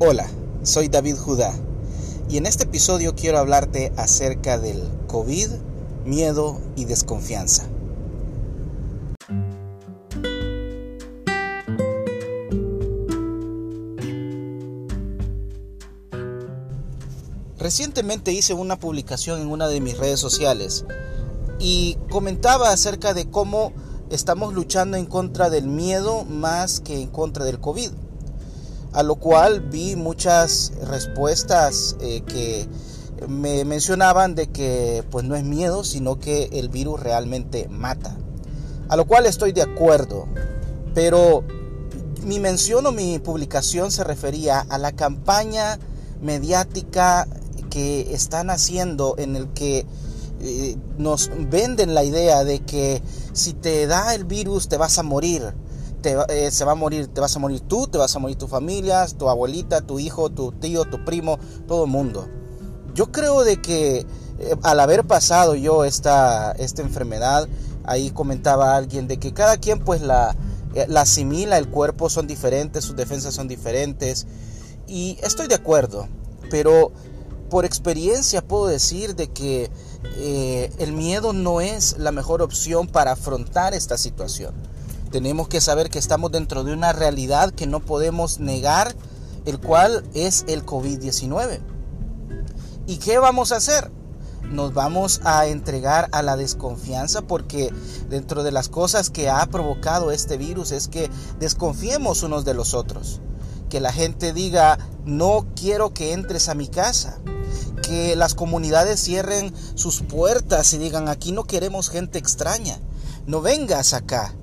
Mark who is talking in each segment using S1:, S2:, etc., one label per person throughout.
S1: Hola, soy David Judá y en este episodio quiero hablarte acerca del COVID, miedo y desconfianza. Recientemente hice una publicación en una de mis redes sociales y comentaba acerca de cómo estamos luchando en contra del miedo más que en contra del COVID a lo cual vi muchas respuestas eh, que me mencionaban de que pues no es miedo, sino que el virus realmente mata. A lo cual estoy de acuerdo, pero mi mención o mi publicación se refería a la campaña mediática que están haciendo en el que eh, nos venden la idea de que si te da el virus te vas a morir eh, se va a morir, te vas a morir tú, te vas a morir tu familia, tu abuelita, tu hijo, tu tío, tu primo, todo el mundo. Yo creo de que eh, al haber pasado yo esta, esta enfermedad, ahí comentaba alguien de que cada quien pues la, eh, la asimila, el cuerpo son diferentes, sus defensas son diferentes y estoy de acuerdo, pero por experiencia puedo decir de que el miedo no es la mejor opción para afrontar esta situación. Tenemos que saber que estamos dentro de una realidad que no podemos negar, el cual es el COVID-19. ¿Y qué vamos a hacer? Nos vamos a entregar a la desconfianza porque dentro de las cosas que ha provocado este virus es que desconfiemos unos de los otros. Que la gente diga, no quiero que entres a mi casa. Que las comunidades cierren sus puertas y digan, aquí no queremos gente extraña. No vengas acá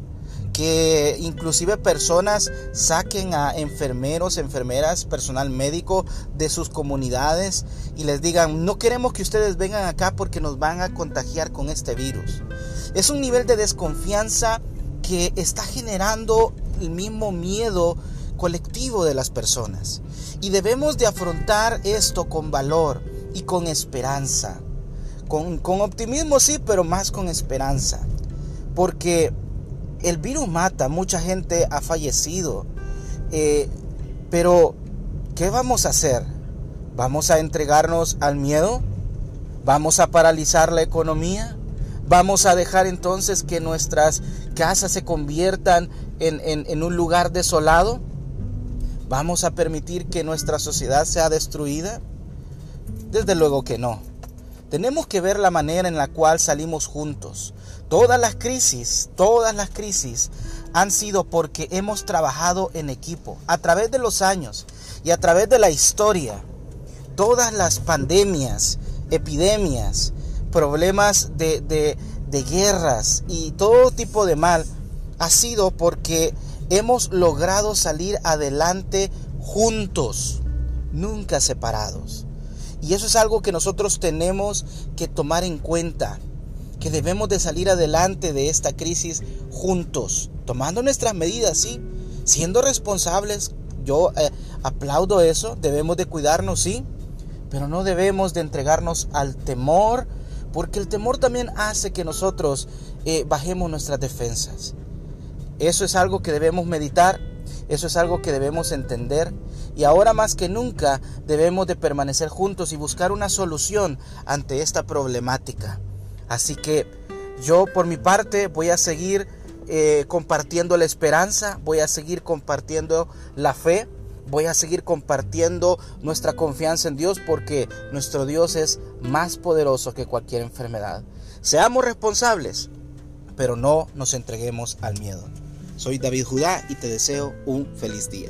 S1: inclusive personas saquen a enfermeros, enfermeras, personal médico de sus comunidades y les digan, no queremos que ustedes vengan acá porque nos van a contagiar con este virus. Es un nivel de desconfianza que está generando el mismo miedo colectivo de las personas. Y debemos de afrontar esto con valor y con esperanza. Con, con optimismo sí, pero más con esperanza. Porque el virus mata, mucha gente ha fallecido. Eh, pero, ¿qué vamos a hacer? ¿Vamos a entregarnos al miedo? ¿Vamos a paralizar la economía? ¿Vamos a dejar entonces que nuestras casas se conviertan en, en un lugar desolado? ¿Vamos a permitir que nuestra sociedad sea destruida? Desde luego que no. Tenemos que ver la manera en la cual salimos juntos. Todas las crisis, todas las crisis han sido porque hemos trabajado en equipo a través de los años y a través de la historia. Todas las pandemias, epidemias, problemas de, de guerras y todo tipo de mal ha sido porque hemos logrado salir adelante juntos, nunca separados. Y eso es algo que nosotros tenemos que tomar en cuenta, que debemos de salir adelante de esta crisis juntos, tomando nuestras medidas, sí, siendo responsables. Yo eh, aplaudo eso, debemos de cuidarnos, sí, pero no debemos de entregarnos al temor, porque el temor también hace que nosotros eh, bajemos nuestras defensas. Eso es algo que debemos meditar eso es algo que debemos entender y ahora más que nunca debemos de permanecer juntos y buscar una solución ante esta problemática. Así que yo por mi parte voy a seguir eh, compartiendo la esperanza, voy a seguir compartiendo la fe, voy a seguir compartiendo nuestra confianza en Dios porque nuestro Dios es más poderoso que cualquier enfermedad. Seamos responsables, pero no nos entreguemos al miedo. Soy David Judá y te deseo un feliz día.